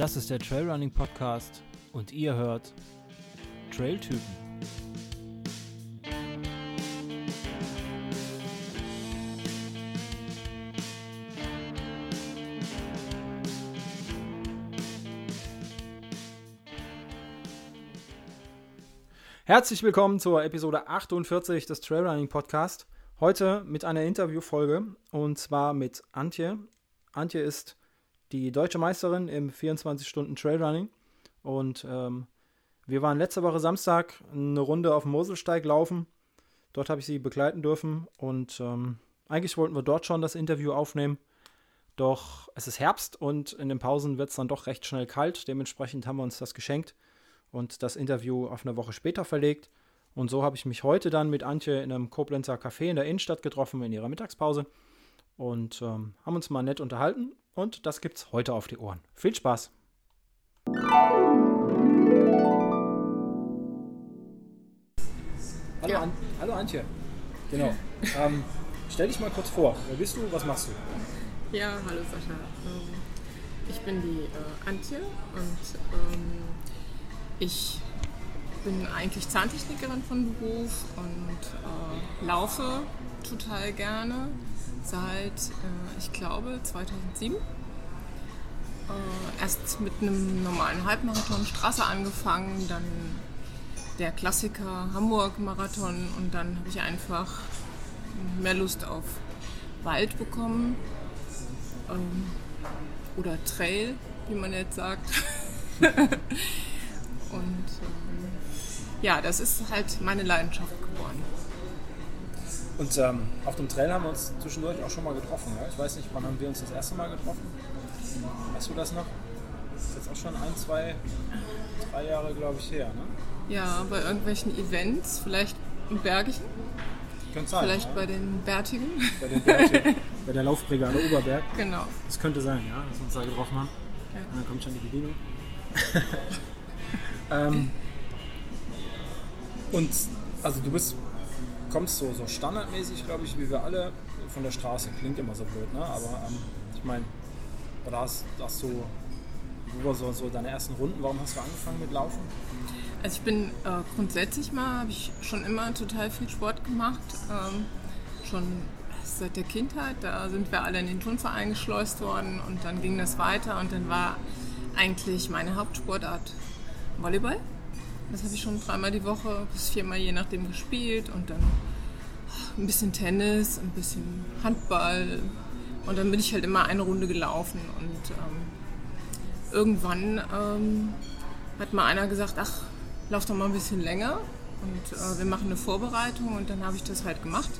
Das ist der Trailrunning Podcast und ihr hört Trailtypen. Herzlich willkommen zur Episode 48 des Trailrunning Podcast. Heute mit einer Interviewfolge und zwar mit Antje. Antje ist die deutsche Meisterin im 24-Stunden-Trailrunning. Und ähm, wir waren letzte Woche Samstag eine Runde auf dem Moselsteig laufen. Dort habe ich sie begleiten dürfen und ähm, eigentlich wollten wir dort schon das Interview aufnehmen. Doch es ist Herbst und in den Pausen wird es dann doch recht schnell kalt. Dementsprechend haben wir uns das geschenkt und das Interview auf eine Woche später verlegt. Und so habe ich mich heute dann mit Antje in einem Koblenzer Café in der Innenstadt getroffen in ihrer Mittagspause und ähm, haben uns mal nett unterhalten und das gibt's heute auf die Ohren. Viel Spaß! Hallo, An Hallo Antje. Genau. ähm, stell dich mal kurz vor. Wer bist du? Was machst du? Ja, hallo Sascha. Ähm, ich bin die äh, Antje und ähm, ich bin eigentlich Zahntechnikerin von Beruf und äh, laufe total gerne seit, äh, ich glaube, 2007. Äh, erst mit einem normalen Halbmarathon Straße angefangen, dann der Klassiker Hamburg-Marathon und dann habe ich einfach mehr Lust auf Wald bekommen ähm, oder Trail, wie man jetzt sagt. und ähm, ja, das ist halt meine Leidenschaft geworden. Und ähm, auf dem Trail haben wir uns zwischendurch auch schon mal getroffen. Ja? Ich weiß nicht, wann haben wir uns das erste Mal getroffen? Weißt du das noch? Das ist jetzt auch schon ein, zwei, drei Jahre, glaube ich, her. Ne? Ja, bei irgendwelchen Events, vielleicht im Bergischen. Könnte sein. Vielleicht ja. bei den Bärtigen. Bei, den Bärtigen, bei der Laufbrigade Oberberg. Genau. Das könnte sein, ja, dass wir uns da getroffen haben. Ja. Und dann kommt schon die Bedienung. ähm, und also du bist kommst so, so standardmäßig, glaube ich, wie wir alle von der Straße. Klingt immer so blöd, ne? Aber ähm, ich meine, da hast, hast du, war so, so deine ersten Runden? Warum hast du angefangen mit Laufen? Also ich bin äh, grundsätzlich mal, habe ich schon immer total viel Sport gemacht. Ähm, schon seit der Kindheit, da sind wir alle in den Turnverein geschleust worden und dann ging das weiter und dann war eigentlich meine Hauptsportart Volleyball. Das habe ich schon dreimal die Woche bis viermal je nachdem gespielt und dann ein bisschen Tennis, ein bisschen Handball und dann bin ich halt immer eine Runde gelaufen und ähm, irgendwann ähm, hat mal einer gesagt, ach, lauf doch mal ein bisschen länger und äh, wir machen eine Vorbereitung und dann habe ich das halt gemacht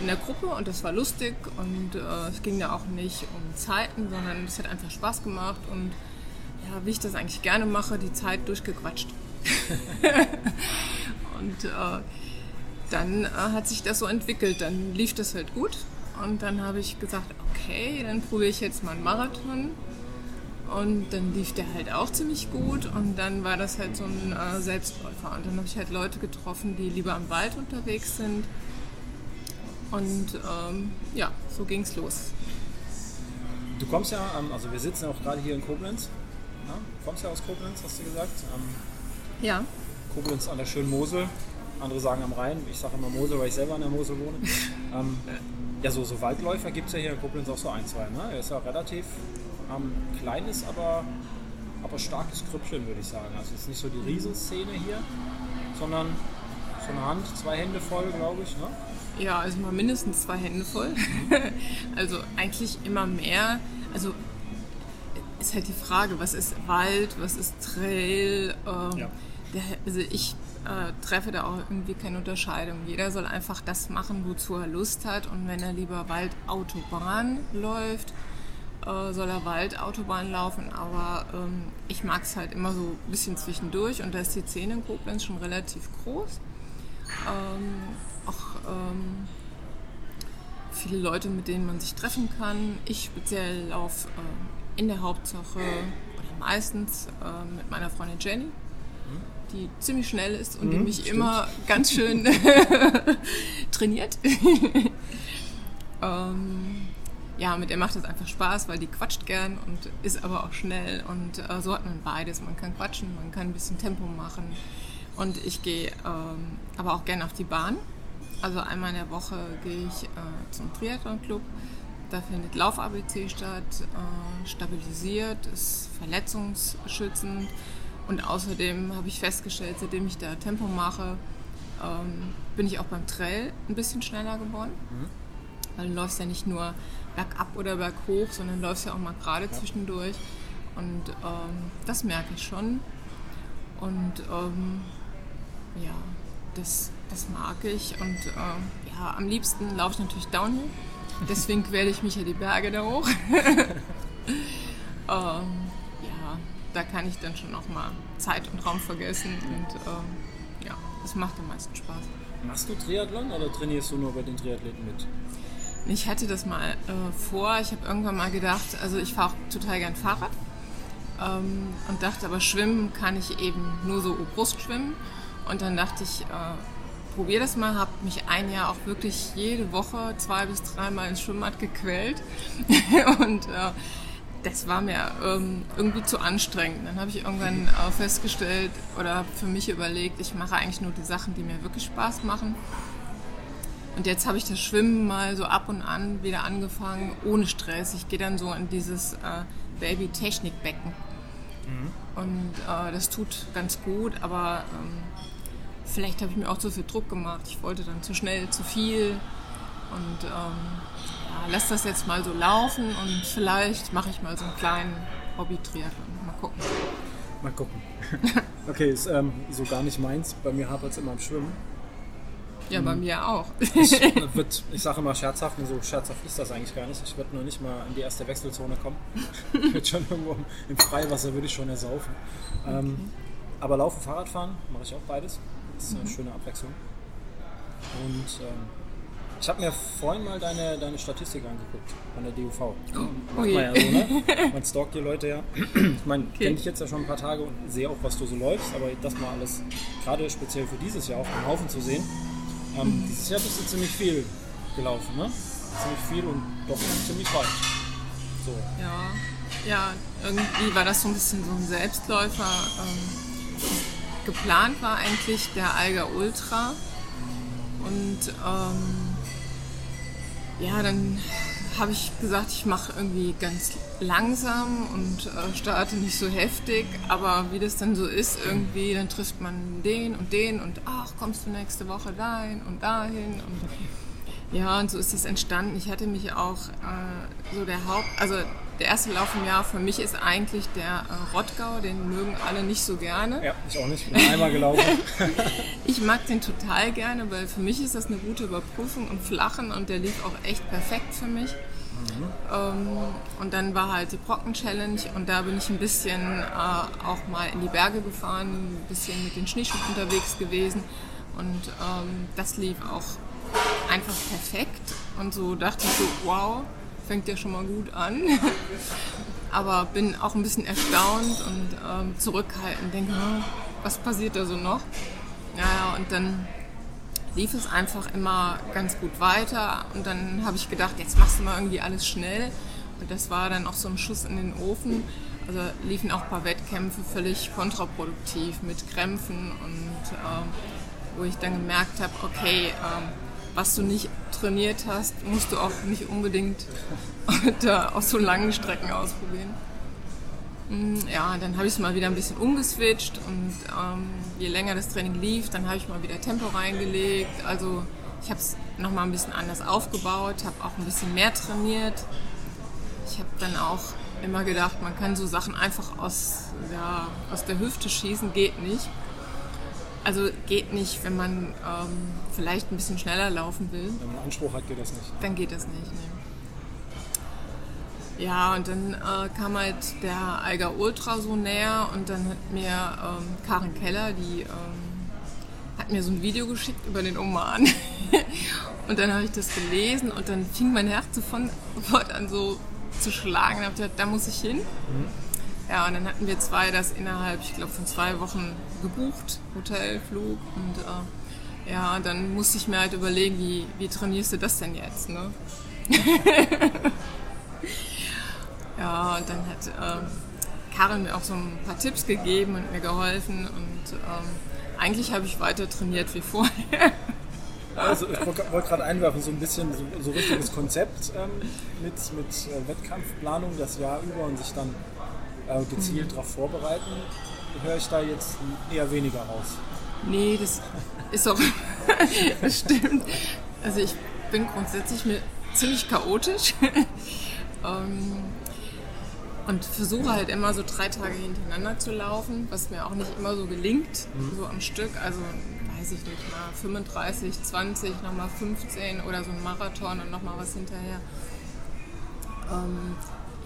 in der Gruppe und das war lustig und äh, es ging ja auch nicht um Zeiten, sondern es hat einfach Spaß gemacht und ja, wie ich das eigentlich gerne mache, die Zeit durchgequatscht. und äh, dann äh, hat sich das so entwickelt. Dann lief das halt gut. Und dann habe ich gesagt, okay, dann probiere ich jetzt mal einen Marathon. Und dann lief der halt auch ziemlich gut. Und dann war das halt so ein äh, Selbstläufer. Und dann habe ich halt Leute getroffen, die lieber am Wald unterwegs sind. Und ähm, ja, so ging es los. Du kommst ja, also wir sitzen auch gerade hier in Koblenz. Du kommst ja aus Koblenz, hast du gesagt. Ja. Koblenz an der schönen Mosel. Andere sagen am Rhein. Ich sage immer Mosel, weil ich selber an der Mosel wohne. ähm, ja, so, so Waldläufer gibt es ja hier in Koblenz auch so ein, zwei. Ne? Er ist ja relativ ähm, kleines, aber, aber starkes Krüppchen, würde ich sagen. Also es ist nicht so die Riesenszene hier, sondern so eine Hand, zwei Hände voll, glaube ich. Ne? Ja, also mal mindestens zwei Hände voll. also eigentlich immer mehr. Also ist halt die Frage, was ist Wald, was ist Trail? Ähm, ja also ich äh, treffe da auch irgendwie keine Unterscheidung. Jeder soll einfach das machen, wozu er Lust hat. Und wenn er lieber Waldautobahn läuft, äh, soll er Waldautobahn laufen. Aber ähm, ich mag es halt immer so ein bisschen zwischendurch. Und da ist die Szene in Koblenz schon relativ groß. Ähm, auch ähm, viele Leute, mit denen man sich treffen kann. Ich speziell laufe äh, in der Hauptsache oder meistens äh, mit meiner Freundin Jenny die ziemlich schnell ist und mhm, die mich stimmt. immer ganz schön trainiert. ähm, ja, mit der macht es einfach Spaß, weil die quatscht gern und ist aber auch schnell. Und äh, so hat man beides. Man kann quatschen, man kann ein bisschen Tempo machen. Und ich gehe ähm, aber auch gern auf die Bahn. Also einmal in der Woche gehe ich äh, zum Triathlon-Club. Da findet Lauf-ABC statt, äh, stabilisiert, ist verletzungsschützend. Und außerdem habe ich festgestellt, seitdem ich da Tempo mache, ähm, bin ich auch beim Trail ein bisschen schneller geworden. Mhm. Weil du läufst ja nicht nur bergab oder berghoch, sondern läufst ja auch mal gerade ja. zwischendurch. Und ähm, das merke ich schon. Und ähm, ja, das, das mag ich. Und äh, ja, am liebsten laufe ich natürlich Downhill. Deswegen quäle ich mich ja die Berge da hoch. ähm, da kann ich dann schon auch mal Zeit und Raum vergessen. Und ähm, ja, das macht am meisten Spaß. Machst du Triathlon oder trainierst du nur bei den Triathleten mit? Ich hatte das mal äh, vor. Ich habe irgendwann mal gedacht, also ich fahre auch total gern Fahrrad ähm, und dachte, aber schwimmen kann ich eben nur so Brustschwimmen. Und dann dachte ich, äh, probier das mal. Habe mich ein Jahr auch wirklich jede Woche zwei bis dreimal ins Schwimmbad gequält und äh, das war mir ähm, irgendwie zu anstrengend. Dann habe ich irgendwann äh, festgestellt oder für mich überlegt, ich mache eigentlich nur die Sachen, die mir wirklich Spaß machen. Und jetzt habe ich das Schwimmen mal so ab und an wieder angefangen, ohne Stress. Ich gehe dann so in dieses äh, Baby-Technikbecken. Mhm. Und äh, das tut ganz gut, aber ähm, vielleicht habe ich mir auch zu viel Druck gemacht. Ich wollte dann zu schnell, zu viel. Und ähm, lass das jetzt mal so laufen und vielleicht mache ich mal so einen kleinen Hobby-Triathlon. Mal gucken. Mal gucken. okay, ist ähm, so gar nicht meins. Bei mir hapert es immer im Schwimmen. Ja, bei mir auch. ich, wird, ich sage immer scherzhaft, so scherzhaft ist das eigentlich gar nicht. Ich würde nur nicht mal in die erste Wechselzone kommen. ich würde schon irgendwo im Freiwasser würde ich schon ersaufen. Ähm, okay. Ähm, aber Laufen, Fahrradfahren mache ich auch beides. Das ist eine mhm. schöne Abwechslung. Und ähm, ich habe mir vorhin mal deine, deine Statistik angeguckt von der DUV. Oh, oh je. Man, ja so, ne? man stalkt die Leute ja. Ich meine, okay. kenne dich jetzt ja schon ein paar Tage und sehe auch, was du so läufst, aber das mal alles, gerade speziell für dieses Jahr auf dem Haufen zu sehen, ähm, dieses Jahr bist du ziemlich viel gelaufen, ne? Ziemlich viel und doch ziemlich weit. So. Ja, ja, irgendwie war das so ein bisschen so ein Selbstläufer. Ähm, geplant war eigentlich der Alga Ultra. Und ähm, ja, dann habe ich gesagt, ich mache irgendwie ganz langsam und äh, starte nicht so heftig. Aber wie das dann so ist, irgendwie, dann trifft man den und den und ach, kommst du nächste Woche dahin und dahin. Und ja, und so ist das entstanden. Ich hatte mich auch äh, so der Haupt, also der erste Lauf im Jahr für mich ist eigentlich der äh, Rottgau, den mögen alle nicht so gerne. Ja, ich auch nicht, ich bin einmal gelaufen. ich mag den total gerne, weil für mich ist das eine gute Überprüfung und Flachen und der lief auch echt perfekt für mich. Mhm. Ähm, und dann war halt die Brocken-Challenge und da bin ich ein bisschen äh, auch mal in die Berge gefahren, ein bisschen mit den Schneeschuhen unterwegs gewesen und ähm, das lief auch einfach perfekt und so dachte ich so, wow, fängt ja schon mal gut an. Aber bin auch ein bisschen erstaunt und ähm, zurückhaltend, denke, was passiert da so noch? Ja, und dann lief es einfach immer ganz gut weiter und dann habe ich gedacht, jetzt machst du mal irgendwie alles schnell. Und das war dann auch so ein Schuss in den Ofen. Also liefen auch ein paar Wettkämpfe völlig kontraproduktiv mit Krämpfen und ähm, wo ich dann gemerkt habe, okay, ähm, was du nicht trainiert hast, musst du auch nicht unbedingt auf so langen Strecken ausprobieren. Mm, ja, dann habe ich es mal wieder ein bisschen umgeswitcht und ähm, je länger das Training lief, dann habe ich mal wieder Tempo reingelegt. Also ich habe es nochmal ein bisschen anders aufgebaut, habe auch ein bisschen mehr trainiert. Ich habe dann auch immer gedacht, man kann so Sachen einfach aus, ja, aus der Hüfte schießen, geht nicht. Also geht nicht, wenn man ähm, vielleicht ein bisschen schneller laufen will. Wenn man Anspruch hat, geht das nicht. Dann geht das nicht. Ne. Ja, und dann äh, kam halt der Alga Ultra so näher und dann hat mir ähm, Karin Keller, die ähm, hat mir so ein Video geschickt über den Oman. und dann habe ich das gelesen und dann fing mein Herz sofort an so zu schlagen. Und habe gedacht, da muss ich hin. Mhm. Ja, und dann hatten wir zwei das innerhalb, ich glaube, von zwei Wochen gebucht, Hotel, Flug und äh, ja, dann musste ich mir halt überlegen, wie, wie trainierst du das denn jetzt, ne? Ja, und dann hat äh, Karin mir auch so ein paar Tipps gegeben und mir geholfen und ähm, eigentlich habe ich weiter trainiert wie vorher. Also ich wollte gerade einwerfen, so ein bisschen so, so richtiges Konzept ähm, mit, mit äh, Wettkampfplanung das Jahr über und sich dann äh, gezielt mhm. darauf vorbereiten, höre ich da jetzt eher weniger raus. Nee, das ist auch, das stimmt. Also ich bin grundsätzlich mir ziemlich chaotisch ähm, und versuche halt immer so drei Tage hintereinander zu laufen, was mir auch nicht immer so gelingt, mhm. so am Stück. Also weiß ich nicht, mal 35, 20, nochmal 15 oder so ein Marathon und nochmal was hinterher. Ähm,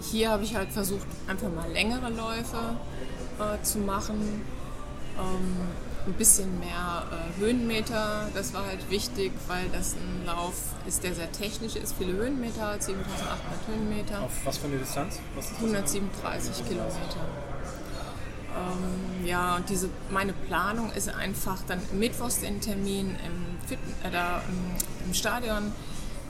hier habe ich halt versucht, einfach mal längere Läufe äh, zu machen. Ähm, ein bisschen mehr äh, Höhenmeter, das war halt wichtig, weil das ein Lauf ist, der sehr technisch ist. Viele Höhenmeter, 7800 Höhenmeter. Auf was für eine Distanz? 137 Kilometer. Ähm, ja, und diese, meine Planung ist einfach dann mittwochs den Termin im, Fit, äh, da, im, im Stadion.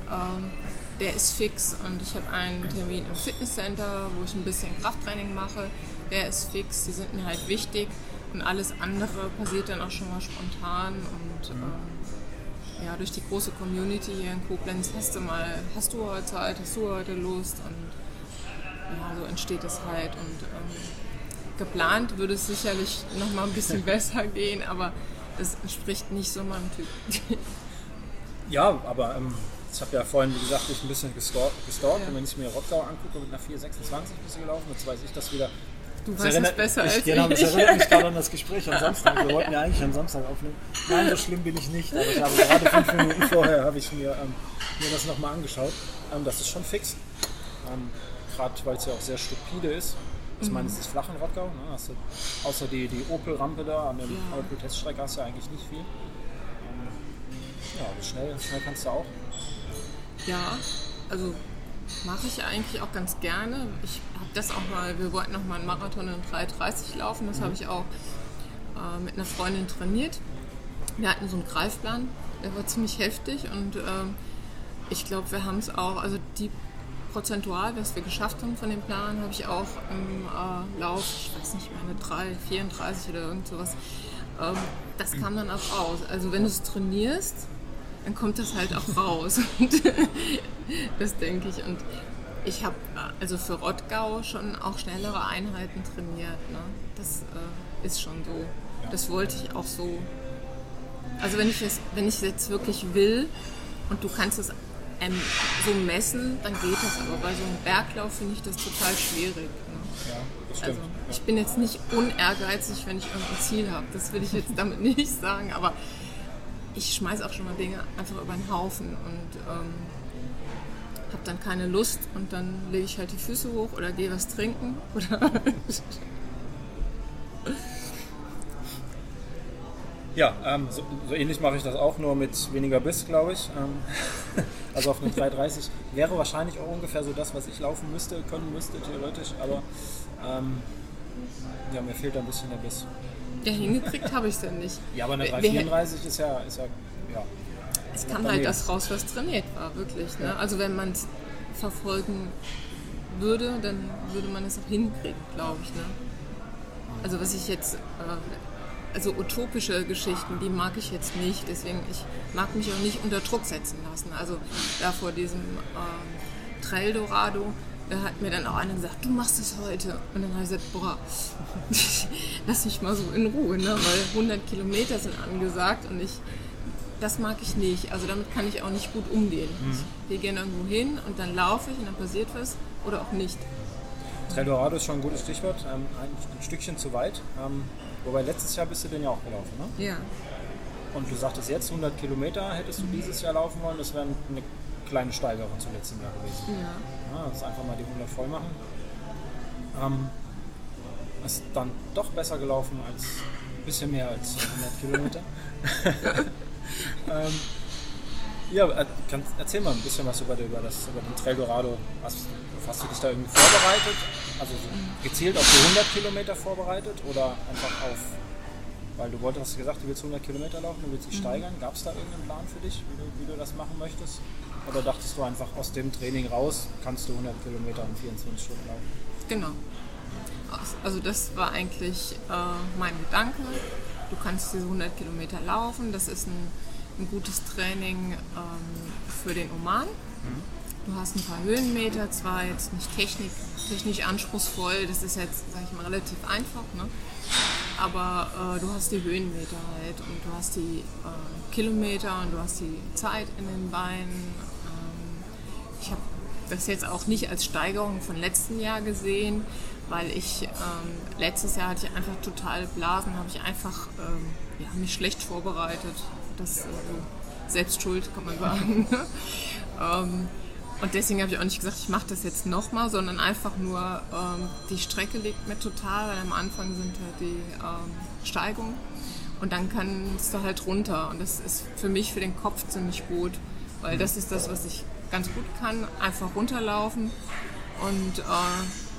Ähm, der ist fix und ich habe einen Termin im Fitnesscenter, wo ich ein bisschen Krafttraining mache. Der ist fix, die sind mir halt wichtig und alles andere passiert dann auch schon mal spontan und ähm, ja, durch die große Community hier in Koblenz hast du mal, hast du heute Zeit, hast du heute Lust und ja, so entsteht es halt und ähm, geplant würde es sicherlich noch mal ein bisschen besser gehen, aber es entspricht nicht so meinem Typ. ja, aber ähm, ich habe ja vorhin, wie gesagt, dich ein bisschen gestalkt. gestalkt ja. Und wenn ich mir Rottgau angucke, mit einer 4,26 bist du gelaufen, jetzt weiß ich das wieder. Du das weißt es besser ich, als genau, ich. Das erinnert mich gerade an das Gespräch am Samstag. Wir wollten ja eigentlich am Samstag aufnehmen. Nein, so schlimm bin ich nicht. Aber ich habe gerade fünf Minuten vorher habe ich mir, ähm, mir das nochmal angeschaut. Ähm, das ist schon fix. Ähm, gerade weil es ja auch sehr stupide ist. Ich meine, es ist flach in Rottgau. Ne? Hast du, außer die, die Opel-Rampe da an der ja. Opel-Teststrecke hast du ja eigentlich nicht viel. Ähm, ja, aber schnell, schnell kannst du auch. Ja, also mache ich eigentlich auch ganz gerne. Ich habe das auch mal, wir wollten noch mal einen Marathon in 3,30 laufen. Das habe ich auch äh, mit einer Freundin trainiert. Wir hatten so einen Greifplan, der war ziemlich heftig und äh, ich glaube, wir haben es auch, also die prozentual, was wir geschafft haben von dem Plan, habe ich auch im äh, Lauf, ich weiß nicht mehr, eine 3, 34 oder irgend sowas. Ähm, das kam dann auch raus. Also wenn du es trainierst, dann kommt das halt auch raus. das denke ich. Und ich habe also für Rottgau schon auch schnellere Einheiten trainiert. Ne? Das äh, ist schon so. Das wollte ich auch so. Also wenn ich es wenn ich jetzt wirklich will und du kannst es ähm, so messen, dann geht das. Aber bei so einem Berglauf finde ich das total schwierig. Ne? Ja, das stimmt. Also, ich bin jetzt nicht unehrgeizig, wenn ich irgendein Ziel habe. Das will ich jetzt damit nicht sagen. Aber ich schmeiße auch schon mal Dinge einfach über den Haufen und ähm, habe dann keine Lust und dann lege ich halt die Füße hoch oder gehe was trinken oder Ja, ähm, so, so, ähnlich mache ich das auch, nur mit weniger Biss, glaube ich. Ähm, also auf eine 3,30 wäre wahrscheinlich auch ungefähr so das, was ich laufen müsste, können müsste, theoretisch. Aber ähm, ja, mir fehlt ein bisschen der Biss. Ja, hingekriegt habe ich es ja nicht. Ja, aber eine 3,34 ist ja, ist ja, ja. Es kam halt das raus, was trainiert war, wirklich. Ne? Ja. Also wenn man es verfolgen würde, dann würde man es auch hinkriegen, glaube ich. Ne? Also was ich jetzt... Äh, also utopische Geschichten, die mag ich jetzt nicht. Deswegen, ich mag mich auch nicht unter Druck setzen lassen. Also da vor diesem ähm, Trail Dorado, da hat mir dann auch einer gesagt, du machst es heute. Und dann habe ich gesagt, boah, lass mich mal so in Ruhe, ne? weil 100 Kilometer sind angesagt und ich, das mag ich nicht. Also damit kann ich auch nicht gut umgehen. Mhm. Wir gehen irgendwo hin und dann laufe ich und dann passiert was oder auch nicht. Trail Dorado ist schon ein gutes Stichwort, ähm, ein, ein, Stückchen zu weit. Ähm, Wobei letztes Jahr bist du den ja auch gelaufen, ne? Ja. Und du sagtest jetzt 100 Kilometer hättest du mhm. dieses Jahr laufen wollen, das wäre eine kleine Steigerung zum letzten Jahr gewesen. Ja. ja das ist einfach mal die 100 voll machen. Ähm, ist dann doch besser gelaufen als ein bisschen mehr als 100 Kilometer. ähm, ja, äh, kann, erzähl mal ein bisschen was über, über, das, über den Trail Dorado. Hast, hast du dich da irgendwie vorbereitet? Also so gezielt auf die 100 Kilometer vorbereitet oder einfach auf, weil du wolltest, hast gesagt, du willst 100 Kilometer laufen, du willst dich mhm. steigern. Gab es da irgendeinen Plan für dich, wie du, wie du das machen möchtest? Oder dachtest du einfach aus dem Training raus, kannst du 100 Kilometer in 24 Stunden laufen? Genau. Also das war eigentlich äh, mein Gedanke. Du kannst diese 100 Kilometer laufen. Das ist ein, ein gutes Training ähm, für den Oman. Mhm. Du hast ein paar Höhenmeter, zwar jetzt nicht technik, technisch anspruchsvoll, das ist jetzt, sag ich mal, relativ einfach, ne? aber äh, du hast die Höhenmeter halt und du hast die äh, Kilometer und du hast die Zeit in den Beinen. Ich habe das jetzt auch nicht als Steigerung von letzten Jahr gesehen, weil ich ähm, letztes Jahr hatte ich einfach total Blasen, habe ich einfach ähm, ja, mich schlecht vorbereitet. Das äh, selbst schuld, kann man sagen. ähm, und deswegen habe ich auch nicht gesagt, ich mache das jetzt nochmal, sondern einfach nur, ähm, die Strecke liegt mir total, weil am Anfang sind halt die ähm, Steigungen und dann kannst du halt runter. Und das ist für mich, für den Kopf ziemlich gut, weil das ist das, was ich ganz gut kann, einfach runterlaufen und äh,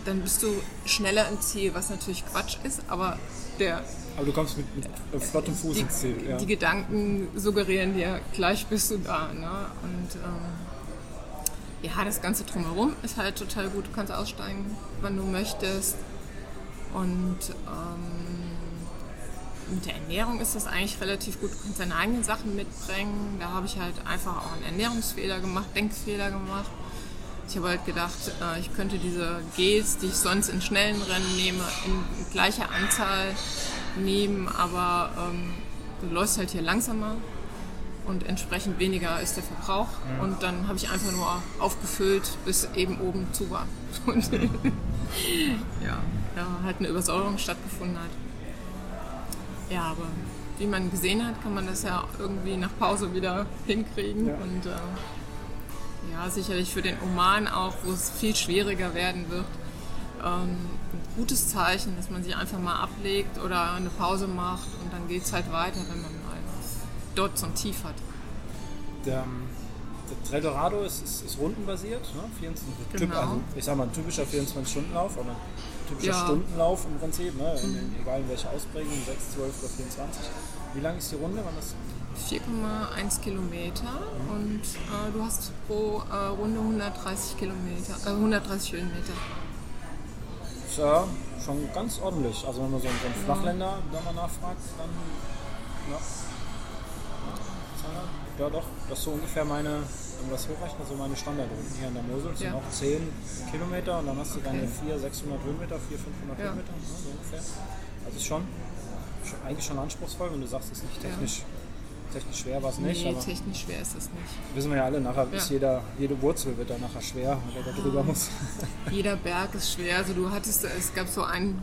dann bist du schneller im Ziel, was natürlich Quatsch ist, aber der aber du kommst mit, mit flottem Fuß die, ins Ziel. Ja. Die Gedanken suggerieren dir, gleich bist du da. Ne? Und ähm, ja, das Ganze drumherum ist halt total gut. Du kannst aussteigen, wann du möchtest. Und ähm, mit der Ernährung ist das eigentlich relativ gut. Du kannst deine eigenen Sachen mitbringen. Da habe ich halt einfach auch einen Ernährungsfehler gemacht, Denkfehler gemacht. Ich habe halt gedacht, äh, ich könnte diese Gels, die ich sonst in schnellen Rennen nehme, in gleicher Anzahl nehmen, aber ähm, du läufst halt hier langsamer und entsprechend weniger ist der Verbrauch. Ja. Und dann habe ich einfach nur aufgefüllt, bis eben oben zu war. Und ja, ja, halt eine Übersäuerung stattgefunden hat. Ja, aber wie man gesehen hat, kann man das ja irgendwie nach Pause wieder hinkriegen. Ja. Und äh, ja, sicherlich für den Oman auch, wo es viel schwieriger werden wird, ähm, ein gutes Zeichen, dass man sich einfach mal ablegt oder eine Pause macht und dann geht es halt weiter, wenn man dort so ein Tief hat. Der, der Trail Dorado ist, ist, ist rundenbasiert, ne? 24, genau. typ, also ich sag mal ein typischer 24-Stunden-Lauf oder ein typischer ja. Stundenlauf im Prinzip, ne? In, in, egal in welcher Ausprägung, 6, 12 oder 24. Wie lang ist die Runde? 4,1 Kilometer mhm. und äh, du hast pro äh, Runde 130 Kilometer, äh, 130 Höhenmeter. Ja schon ganz ordentlich. Also wenn man so, so einen Flachländer da mal nachfragt, dann ja, ja doch, das ist so ungefähr meine, wenn das hochrechnen, so meine Standardrunden hier in der Mosel. Das ja. sind auch 10 Kilometer und dann hast du okay. deine 400, 600 Höhenmeter, 400, 500 ja. Höhenmeter, ne, so ungefähr. Also ist schon, schon, eigentlich schon anspruchsvoll, wenn du sagst, es ist nicht technisch, ja. technisch schwer, war es nicht. Nee, technisch schwer ist es nicht. Wissen wir ja alle, nachher ist jeder, jede Wurzel wird dann nachher schwer, wenn der da drüber muss. Jeder Berg ist schwer. Also du hattest, es gab so einen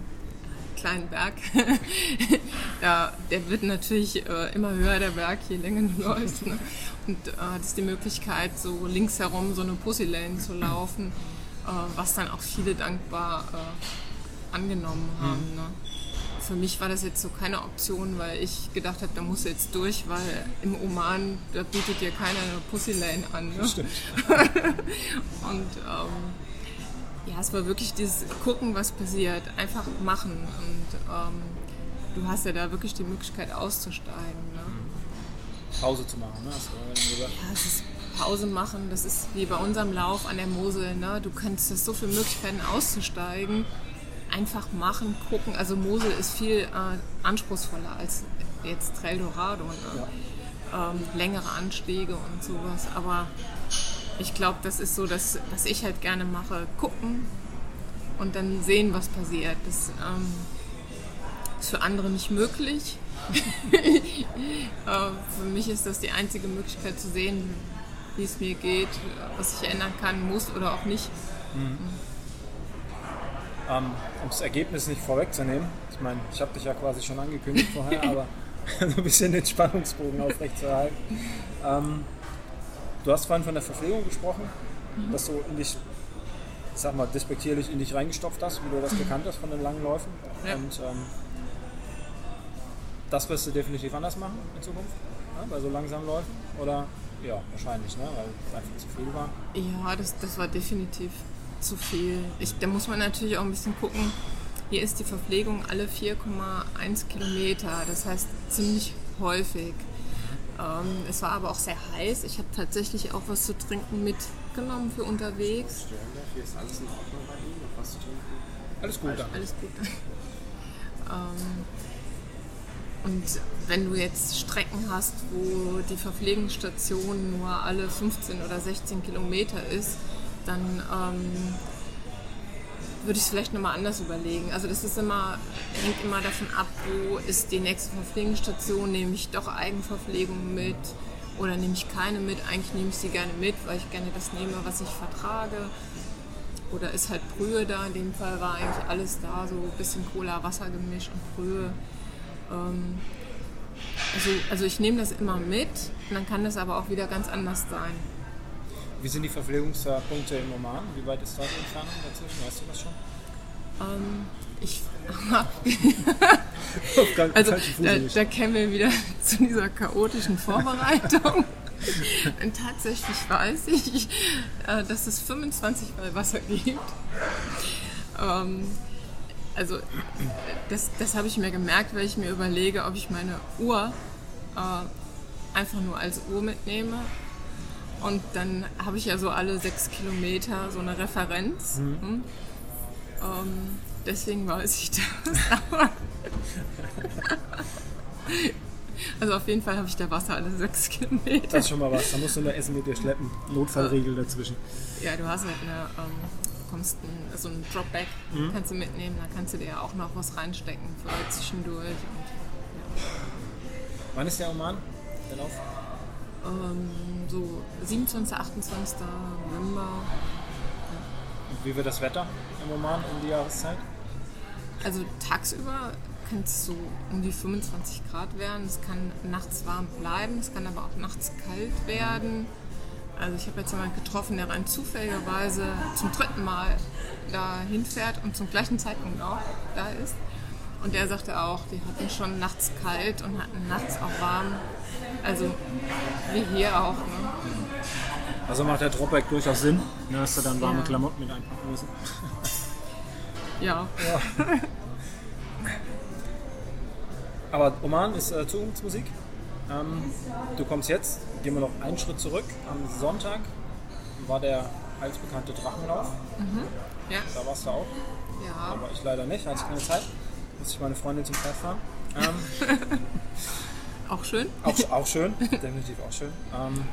kleinen Berg. ja, der wird natürlich äh, immer höher, der Berg, je länger du läufst. Ne? Und äh, hattest die Möglichkeit, so links herum so eine Pussy Lane zu laufen, äh, was dann auch viele dankbar äh, angenommen haben. Mhm. Ne? Für mich war das jetzt so keine Option, weil ich gedacht habe, da muss jetzt durch, weil im Oman, da bietet dir keiner eine Pussy Lane an. Ne? Stimmt. Und ähm, ja, es war wirklich dieses Gucken, was passiert, einfach machen. Und ähm, du hast ja da wirklich die Möglichkeit auszusteigen. Ne? Pause zu machen, ne? Hast du gesagt. Ja, es ist Pause machen, das ist wie bei unserem Lauf an der Mosel. Ne? Du kannst das so viele Möglichkeiten auszusteigen. Einfach machen, gucken. Also Mosel ist viel äh, anspruchsvoller als jetzt Trail Dorado. Ne? Ja. Ähm, längere Anstiege und sowas. Aber ich glaube, das ist so, dass, was ich halt gerne mache, gucken und dann sehen, was passiert. Das ähm, ist für andere nicht möglich. für mich ist das die einzige Möglichkeit zu sehen, wie es mir geht, was ich ändern kann, muss oder auch nicht. Mhm. Ähm, um das Ergebnis nicht vorwegzunehmen, ich meine, ich habe dich ja quasi schon angekündigt vorher, aber so ein bisschen den Spannungsbogen aufrechtzuerhalten. Ähm, Du hast vorhin von der Verpflegung gesprochen, mhm. dass du in dich, ich sag mal, despektierlich in dich reingestopft hast, wie du das gekannt hast von den langen Läufen. Ja. Und ähm, das wirst du definitiv anders machen in Zukunft, ja, bei so langsamen Läufen? Oder ja, wahrscheinlich, ne? weil es einfach zu viel war. Ja, das, das war definitiv zu viel. Ich, da muss man natürlich auch ein bisschen gucken. Hier ist die Verpflegung alle 4,1 Kilometer, das heißt ziemlich häufig. Ähm, es war aber auch sehr heiß. Ich habe tatsächlich auch was zu trinken mitgenommen für unterwegs. Hier ist alles in Ordnung bei Ihnen? Noch was zu trinken? Alles gut. Alles, alles gut. ähm, und wenn du jetzt Strecken hast, wo die Verpflegungsstation nur alle 15 oder 16 Kilometer ist, dann ähm, würde ich es vielleicht nochmal anders überlegen. Also das ist immer, hängt immer davon ab, wo ist die nächste Verpflegungsstation, nehme ich doch Eigenverpflegung mit oder nehme ich keine mit. Eigentlich nehme ich sie gerne mit, weil ich gerne das nehme, was ich vertrage. Oder ist halt Brühe da. In dem Fall war eigentlich alles da, so ein bisschen Cola-Wasser-Gemisch und Brühe. Ähm, also, also ich nehme das immer mit, dann kann das aber auch wieder ganz anders sein. Wie sind die Verpflegungspunkte im Oman? Wie weit ist da die Entfernung dazwischen? Weißt du das schon? Ähm, ich also da, da kämen wir wieder zu dieser chaotischen Vorbereitung. Und tatsächlich weiß ich, äh, dass es 25 Mal Wasser gibt. Ähm, also das, das habe ich mir gemerkt, weil ich mir überlege, ob ich meine Uhr äh, einfach nur als Uhr mitnehme und dann habe ich ja so alle sechs Kilometer so eine Referenz. Mhm. Hm? Ähm, deswegen weiß ich das. also auf jeden Fall habe ich da Wasser alle sechs Kilometer. Das ist schon mal was. Da musst du nur Essen mit dir schleppen. Notfallregel dazwischen. Ja, du hast halt eine, ähm, bekommst ein, so ein Dropback, mhm. kannst du mitnehmen. Da kannst du dir ja auch noch was reinstecken für zwischendurch. Und, ja. Wann ist der Oman? Der Lauf? Ähm, so 27, 28. November. Und wie wird das Wetter im Oman um die Jahreszeit? Also tagsüber kann es so um die 25 Grad werden. Es kann nachts warm bleiben, es kann aber auch nachts kalt werden. Also ich habe jetzt jemanden getroffen, der rein zufälligerweise zum dritten Mal da hinfährt und zum gleichen Zeitpunkt auch da ist. Und der sagte auch, die hatten schon nachts kalt und hatten nachts auch warm. Also wie hier auch. Ne? Also macht der Dropback durchaus Sinn, ne, dass du dann warme ja. Klamotten mit einpacken müssen. ja. ja. Aber Oman ist äh, Zukunftsmusik. Ähm, du kommst jetzt, gehen wir noch einen Schritt zurück. Am Sonntag war der altbekannte Drachenlauf. Mhm. Ja. Da warst du auch. Ja. Aber ich leider nicht, hatte ich keine Zeit muss ich meine Freundin zum Pferd fahren. Ähm, auch schön. Auch, auch schön, definitiv auch schön. Ähm,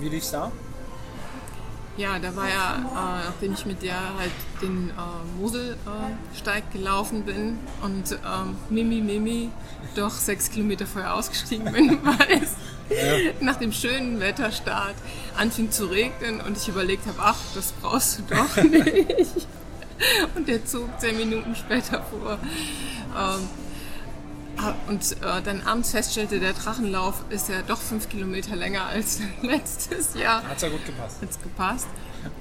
wie lief's da? Ja, da war ja, äh, nachdem ich mit der halt den äh, Moselsteig äh, gelaufen bin und ähm, Mimi Mimi doch sechs Kilometer vorher ausgestiegen bin, weil es ja. nach dem schönen Wetterstart anfing zu regnen und ich überlegt habe, ach, das brauchst du doch nicht. und der Zug zehn Minuten später fuhr. Ähm, und äh, dann abends feststellte, der Drachenlauf ist ja doch fünf Kilometer länger als letztes Jahr. Hat ja gut gepasst. Hat's gepasst.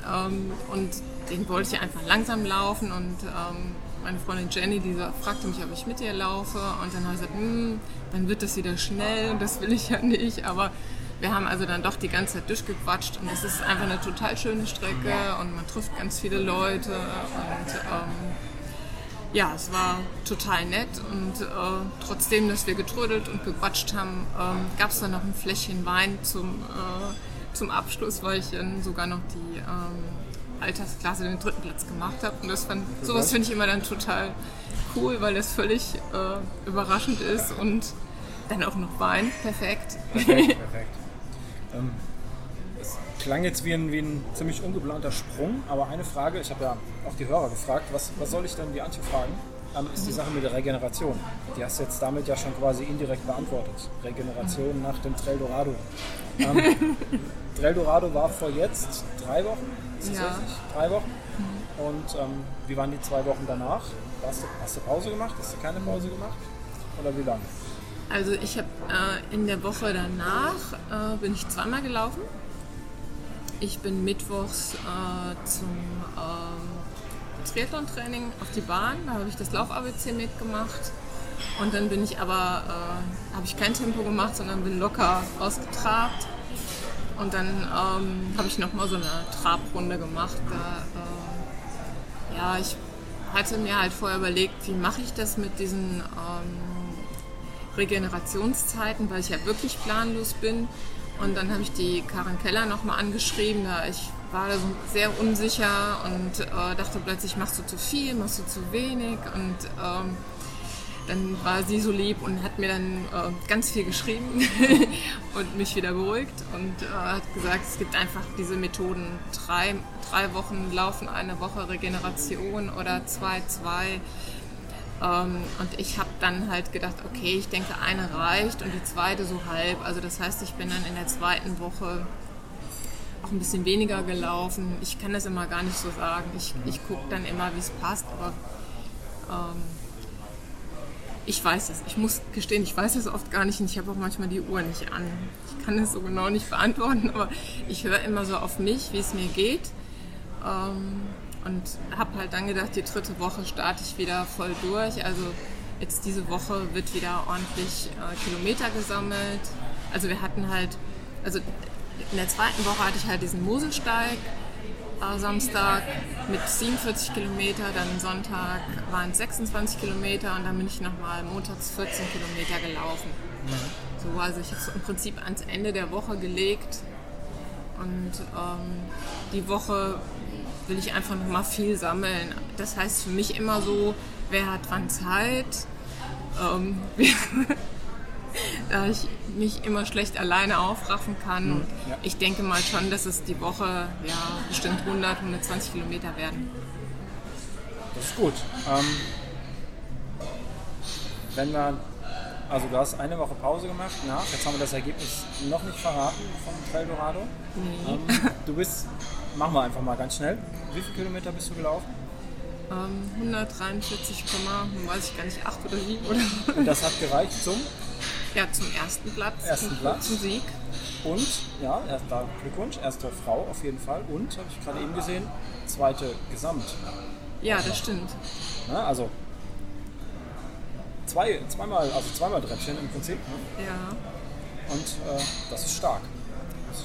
Ähm, und den wollte ich einfach langsam laufen und ähm, meine Freundin Jenny, die fragte mich, ob ich mit ihr laufe und dann habe ich gesagt, hm, dann wird das wieder schnell und das will ich ja nicht, aber wir haben also dann doch die ganze Zeit durchgequatscht und es ist einfach eine total schöne Strecke und man trifft ganz viele Leute und ähm, ja, es war total nett und äh, trotzdem, dass wir getrödelt und gequatscht haben, äh, gab es dann noch ein Fläschchen Wein zum, äh, zum Abschluss, weil ich dann sogar noch die ähm, Altersklasse den dritten Platz gemacht habe und das fand, sowas finde ich immer dann total cool, weil das völlig äh, überraschend ist und dann auch noch Wein, perfekt. Perfekt, perfekt. Ähm, klang jetzt wie ein, wie ein ziemlich ungeplanter Sprung, aber eine Frage, ich habe ja auch die Hörer gefragt, was, was soll ich denn die Antje fragen? Ähm, ist die Sache mit der Regeneration. Die hast du jetzt damit ja schon quasi indirekt beantwortet. Regeneration nach dem Trail Dorado. Ähm, Trail Dorado war vor jetzt drei Wochen, ist das ja. richtig? Drei Wochen. Mhm. Und ähm, wie waren die zwei Wochen danach? Hast du, hast du Pause gemacht? Hast du keine Pause gemacht? Oder wie lange? Also ich habe äh, in der Woche danach äh, bin ich zweimal gelaufen. Ich bin mittwochs äh, zum ähm, Triathlon-Training auf die Bahn, da habe ich das Lauf-ABC mitgemacht. Und dann bin ich aber, äh, habe ich kein Tempo gemacht, sondern bin locker ausgetrabt. Und dann ähm, habe ich nochmal so eine Trabrunde gemacht. Da, äh, ja, ich hatte mir halt vorher überlegt, wie mache ich das mit diesen ähm, Regenerationszeiten, weil ich ja wirklich planlos bin. Und dann habe ich die Karin Keller nochmal angeschrieben, da ich war da sehr unsicher und äh, dachte plötzlich, machst du zu viel, machst du zu wenig? Und ähm, dann war sie so lieb und hat mir dann äh, ganz viel geschrieben und mich wieder beruhigt und äh, hat gesagt, es gibt einfach diese Methoden, drei, drei Wochen laufen, eine Woche Regeneration oder zwei, zwei. Ähm, und ich habe dann halt gedacht, okay, ich denke, eine reicht und die zweite so halb. Also das heißt, ich bin dann in der zweiten Woche auch ein bisschen weniger gelaufen. Ich kann das immer gar nicht so sagen. Ich, ich gucke dann immer, wie es passt, aber ähm, ich weiß es. Ich muss gestehen, ich weiß es oft gar nicht und ich habe auch manchmal die Uhr nicht an. Ich kann es so genau nicht beantworten, aber ich höre immer so auf mich, wie es mir geht. Ähm, und habe halt dann gedacht, die dritte Woche starte ich wieder voll durch. Also jetzt diese Woche wird wieder ordentlich äh, Kilometer gesammelt. Also wir hatten halt, also in der zweiten Woche hatte ich halt diesen Moselsteig äh, Samstag mit 47 Kilometer, dann Sonntag waren es 26 Kilometer und dann bin ich nochmal montags 14 Kilometer gelaufen. Mhm. So, also ich habe es im Prinzip ans Ende der Woche gelegt und ähm, die Woche will ich einfach nochmal viel sammeln. Das heißt für mich immer so, wer hat wann Zeit. Ähm, da ich mich immer schlecht alleine aufraffen kann. Mhm, ja. Ich denke mal schon, dass es die Woche ja, bestimmt 100, 120 Kilometer werden. Das ist gut. Ähm, wenn man, also du hast eine Woche Pause gemacht nach, jetzt haben wir das Ergebnis noch nicht verraten von Trail Dorado. Nee. Ähm, du bist, machen wir einfach mal ganz schnell. Wie viele Kilometer bist du gelaufen? Ähm, 143, weiß ich gar nicht, 8 oder 7 oder. Und das hat gereicht zum? Ja, zum ersten Platz. Ersten zum, Platz. Zum Sieg. Und, ja, da Glückwunsch, erste Frau auf jeden Fall. Und, habe ich gerade eben gesehen, zweite Gesamt. Ja, das stimmt. Na, also zwei, zweimal, also zweimal Treppchen im Prinzip. Ne? Ja. Und äh, das ist stark.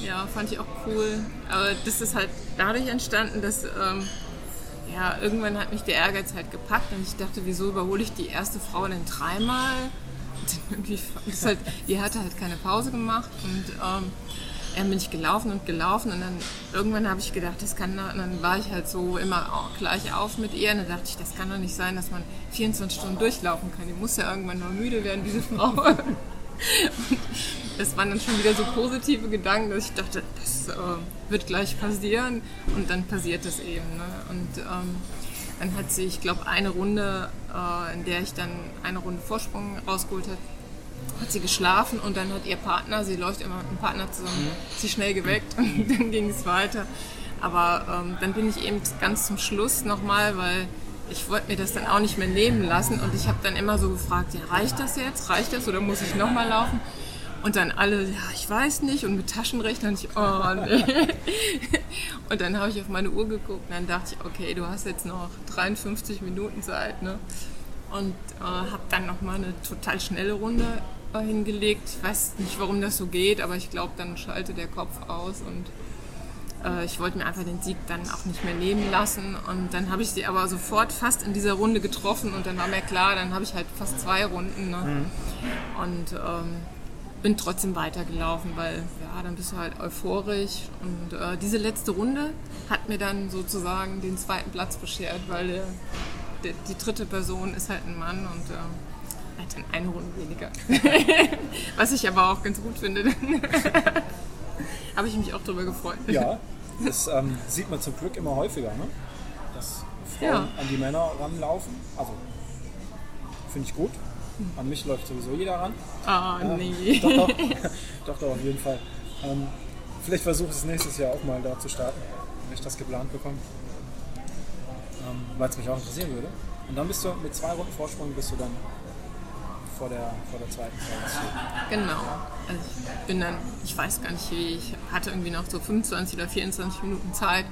Ja, fand ich auch cool. Aber das ist halt dadurch entstanden, dass ähm, ja, irgendwann hat mich der Ehrgeiz halt gepackt und ich dachte, wieso überhole ich die erste Frau denn dreimal? irgendwie, halt, die hatte halt keine Pause gemacht und ähm, dann bin ich gelaufen und gelaufen und dann irgendwann habe ich gedacht, das kann, dann war ich halt so immer gleich auf mit ihr und dann dachte ich, das kann doch nicht sein, dass man 24 Stunden durchlaufen kann. Die muss ja irgendwann mal müde werden, diese Frau. Das waren dann schon wieder so positive Gedanken, dass ich dachte, das äh, wird gleich passieren und dann passiert es eben. Ne? Und ähm, dann hat sie, ich glaube, eine Runde, äh, in der ich dann eine Runde Vorsprung rausgeholt habe, hat sie geschlafen und dann hat ihr Partner, sie läuft immer mit einem Partner zusammen, mhm. sie schnell geweckt und dann ging es weiter. Aber ähm, dann bin ich eben ganz zum Schluss nochmal, weil ich wollte mir das dann auch nicht mehr nehmen lassen und ich habe dann immer so gefragt, ja, reicht das jetzt? Reicht das oder muss ich nochmal laufen? Und dann alle, ja, ich weiß nicht. Und mit Taschenrechner und ich, oh nee. und dann habe ich auf meine Uhr geguckt und dann dachte ich, okay, du hast jetzt noch 53 Minuten Zeit. Ne? Und äh, habe dann nochmal eine total schnelle Runde äh, hingelegt. Ich weiß nicht, warum das so geht, aber ich glaube, dann schaltet der Kopf aus und äh, ich wollte mir einfach den Sieg dann auch nicht mehr nehmen lassen. Und dann habe ich sie aber sofort fast in dieser Runde getroffen und dann war mir klar, dann habe ich halt fast zwei Runden. Ne? Mhm. Und ähm, bin trotzdem weitergelaufen, weil ja, dann bist du halt euphorisch. Und äh, diese letzte Runde hat mir dann sozusagen den zweiten Platz beschert, weil der, der, die dritte Person ist halt ein Mann und äh, hat dann eine Runde weniger. Was ich aber auch ganz gut finde. Habe ich mich auch darüber gefreut. Ja, das ähm, sieht man zum Glück immer häufiger, ne? dass Frauen ja. an die Männer ranlaufen. Also finde ich gut. An mich läuft sowieso jeder ran. Ah, oh, nee. Doch, doch. doch, doch, auf jeden Fall. Ähm, vielleicht versuche ich es nächstes Jahr auch mal da zu starten, wenn ich das geplant bekomme. Ähm, Weil es mich auch interessieren würde. Und dann bist du mit zwei Runden Vorsprung bist du dann vor der, vor der zweiten Zeit. Genau. Also ich bin dann, ich weiß gar nicht wie, ich hatte irgendwie noch so 25 oder 24 Minuten Zeit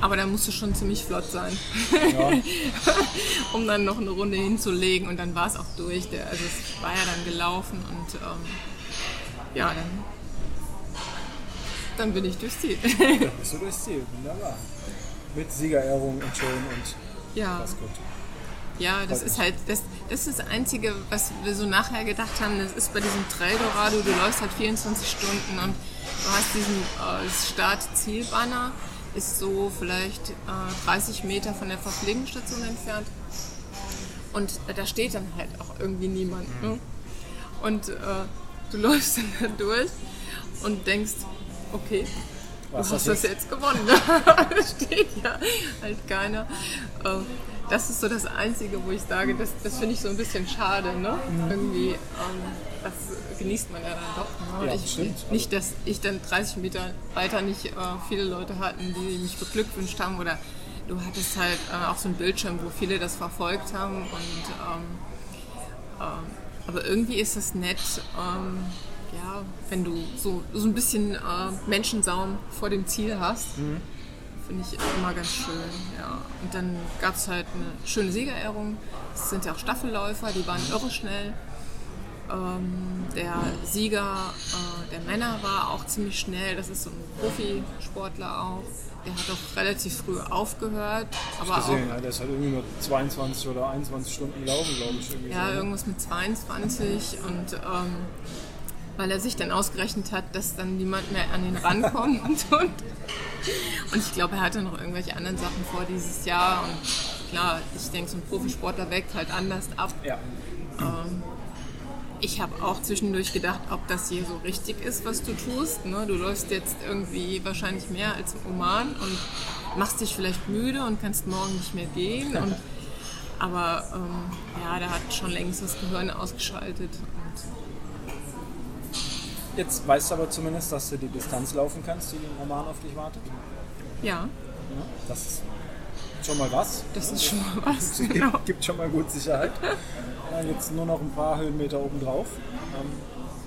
aber da musst du schon ziemlich flott sein, ja. um dann noch eine Runde hinzulegen. Und dann war es auch durch. Der, also es war ja dann gelaufen und ähm, ja, dann, dann bin ich durchs Ziel. dann bist du durchs Ziel, wunderbar. Mit Siegerehrung und schön und ja. das gut. Ja, das ist halt, das, das ist das Einzige, was wir so nachher gedacht haben, das ist bei diesem Trail Dorado, du läufst halt 24 Stunden und du hast diesen äh, Start-Ziel-Banner, ist so vielleicht äh, 30 Meter von der Verpflegungsstation entfernt. Und äh, da steht dann halt auch irgendwie niemand. Ne? Und äh, du läufst dann da durch und denkst, okay, Was du das hast das jetzt? jetzt gewonnen. da steht ja halt keiner. Äh, Das ist so das Einzige, wo ich sage, das, das finde ich so ein bisschen schade. Ne? Mhm. Irgendwie, ähm, das genießt man ja dann doch. Ne? Ja, ich, stimmt. Nicht, dass ich dann 30 Meter weiter nicht äh, viele Leute hatten, die mich beglückwünscht haben oder du hattest halt äh, auch so einen Bildschirm, wo viele das verfolgt haben und ähm, ähm, aber irgendwie ist das nett, ähm, ja, wenn du so, so ein bisschen äh, Menschensaum vor dem Ziel hast. Finde ich immer ganz schön, ja. Und dann gab es halt eine schöne Siegerehrung. Es sind ja auch Staffelläufer, die waren irre schnell. Ähm, der Sieger äh, der Männer war auch ziemlich schnell. Das ist so ein Profisportler auch. Der hat auch relativ früh aufgehört. Aber auch gesehen, ja, der ist halt irgendwie nur 22 oder 21 Stunden gelaufen, glaube ich. Ja, so, ne? irgendwas mit 22 und ähm, weil er sich dann ausgerechnet hat, dass dann niemand mehr an ihn rankommt und, und ich glaube, er hatte noch irgendwelche anderen Sachen vor dieses Jahr und klar, ich denke, so ein Profisportler weckt halt anders ab. Ja. Ich habe auch zwischendurch gedacht, ob das hier so richtig ist, was du tust. Ne? Du läufst jetzt irgendwie wahrscheinlich mehr als im Oman und machst dich vielleicht müde und kannst morgen nicht mehr gehen. Und, aber ähm, ja, der hat schon längst das Gehirn ausgeschaltet. Jetzt weißt du aber zumindest, dass du die Distanz laufen kannst, die im Roman auf dich wartet. ja, Ja, das ist schon mal was. das ist schon mal was. Es Genau. gibt, gibt schon mal gut Sicherheit. Ja, jetzt nur noch ein paar Höhenmeter obendrauf. Ähm,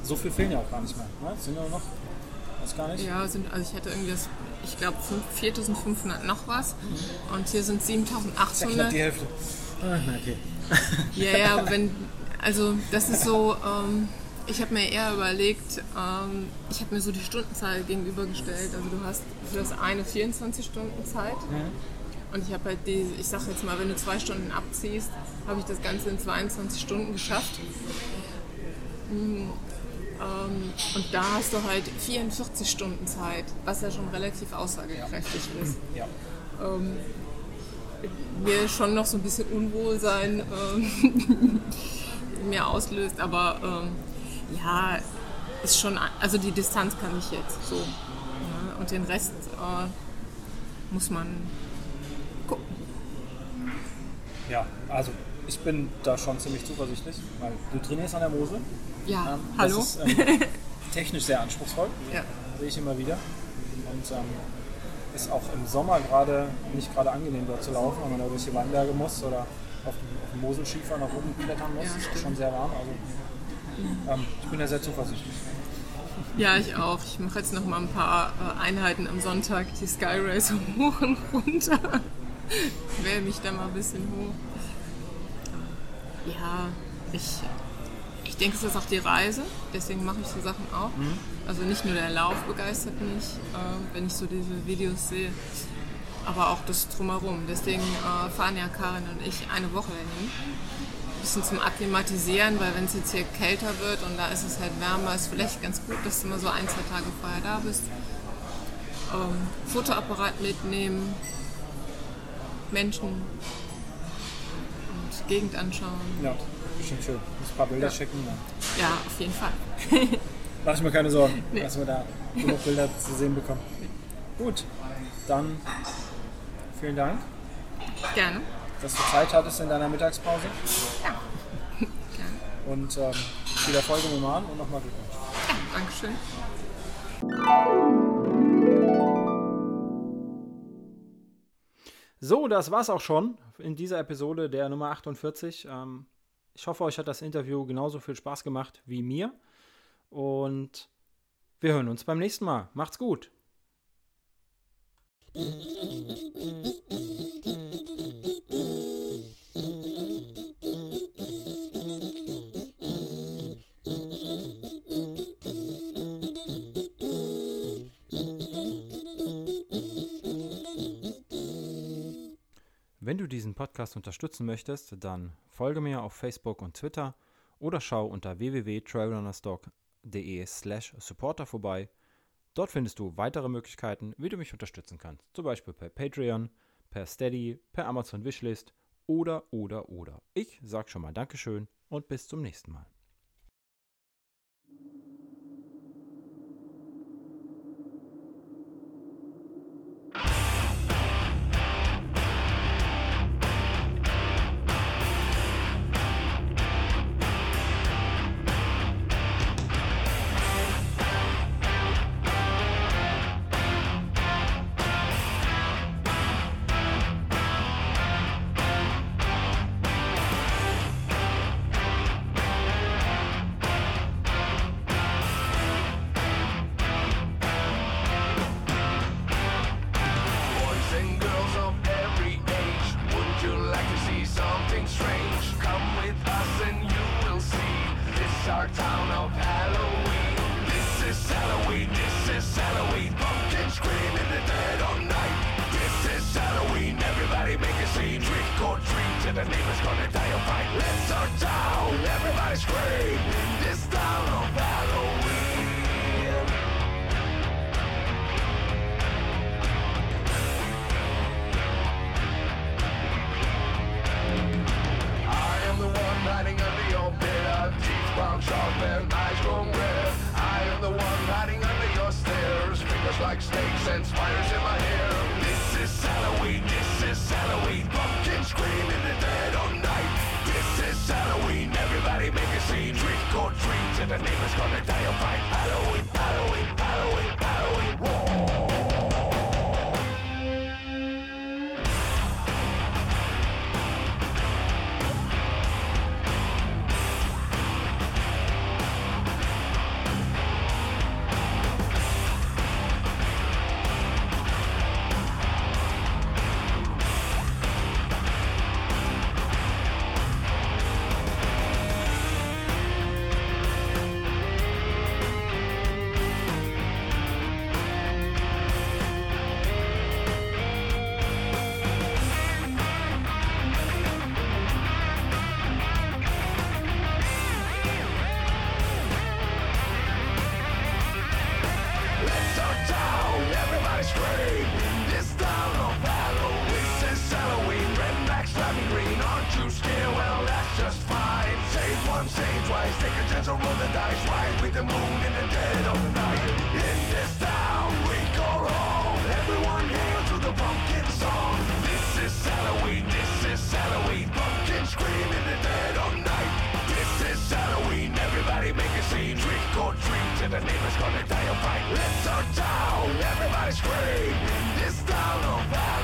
so viel fehlen ja auch gar nicht mehr. Ne? Sind ja noch, weiß gar nicht. Ja, sind, also ich hatte irgendwie das, ich glaube 4500 noch was und hier sind Ist ja knapp 7800. die Hälfte. Ah, okay. Ja, ja, aber wenn, also das ist so, ähm, ich habe mir eher überlegt, ähm, ich habe mir so die Stundenzahl gegenübergestellt. Also du hast für das eine 24 Stunden Zeit und ich habe halt die, ich sag jetzt mal, wenn du zwei Stunden abziehst, habe ich das Ganze in 22 Stunden geschafft. Mm, Ähm, und da hast du halt 44 Stunden Zeit, was ja schon relativ aussagekräftig ist. Ja. Ähm, mir schon noch so ein bisschen Unwohlsein ähm, mir auslöst, aber ähm, ja, ist schon, also die Distanz kann ich jetzt so. Ja, und den Rest äh, muss man gucken. ja, also ich bin da schon ziemlich zuversichtlich, weil du trainierst an der Mosel. Ja, Ähm, hallo? Ist ähm, technisch sehr anspruchsruhig, Ja. sehe ich immer wieder. Und ähm, ist auch im Sommer gerade nicht gerade angenehm dort zu laufen, wenn man da durch die Weinberge muss oder auf dem, Moselschiefer nach oben klettern muss. Ja, ist schon sehr warm. Also ähm, ich bin da sehr zuversichtlich. Ja, ich auch. Ich mache jetzt noch mal ein paar äh, Einheiten am Sonntag, die Sky Race hoch und runter. Quäl mich da mal ein bisschen hoch. Ja, ich, ich denke, es ist auch die Reise, deswegen mache ich so Sachen auch. Also nicht nur der Lauf begeistert mich, äh, wenn ich so diese Videos sehe, aber auch das Drumherum. Deswegen äh, fahren ja Karin und ich eine Woche dahin bisschen zum Akklimatisieren, weil wenn es jetzt hier kälter wird und da ist es halt wärmer, ist vielleicht ganz gut, dass du mal so ein, zwei Tage vorher da bist. Ähm, Fotoapparat mitnehmen, Menschen und Gegend anschauen. Ja, bestimmt schön. Muss ein paar Bilder Ja. schicken. Dann Ja, auf jeden Fall. mache ich mir keine Sorgen, Nee. dass wir da genug Bilder zu sehen bekommen. Gut, dann vielen Dank, Gerne. dass du Zeit hattest in deiner Mittagspause. Ja. Und ähm, viel Erfolg im Oman und nochmal Glückwunsch. Ja, Dankeschön. So, das war's auch schon in dieser Episode der Nummer 48. Ähm, ich hoffe, euch hat das Interview genauso viel Spaß gemacht wie mir. Und wir hören uns beim nächsten Mal. Macht's gut. Wenn du diesen Podcast unterstützen möchtest, dann folge mir auf Facebook und Twitter oder schau unter www.trailrunnerstock.de slash supporter vorbei. Dort findest du weitere Möglichkeiten, wie du mich unterstützen kannst. Zum Beispiel per Patreon, per Steady, per Amazon Wishlist oder, oder, oder. Ich sag schon mal Dankeschön und bis zum nächsten Mal. Or roll the dice Ride with the moon in the dead of the night. In this town, we call home Everyone hail to the pumpkin song. This is Halloween, this is Halloween. Pumpkin scream in the dead of night. This is Halloween, everybody make a scene. Trick or treat, and the neighbor's gonna die of fright. Let's our town, everybody scream. In this town of Halloween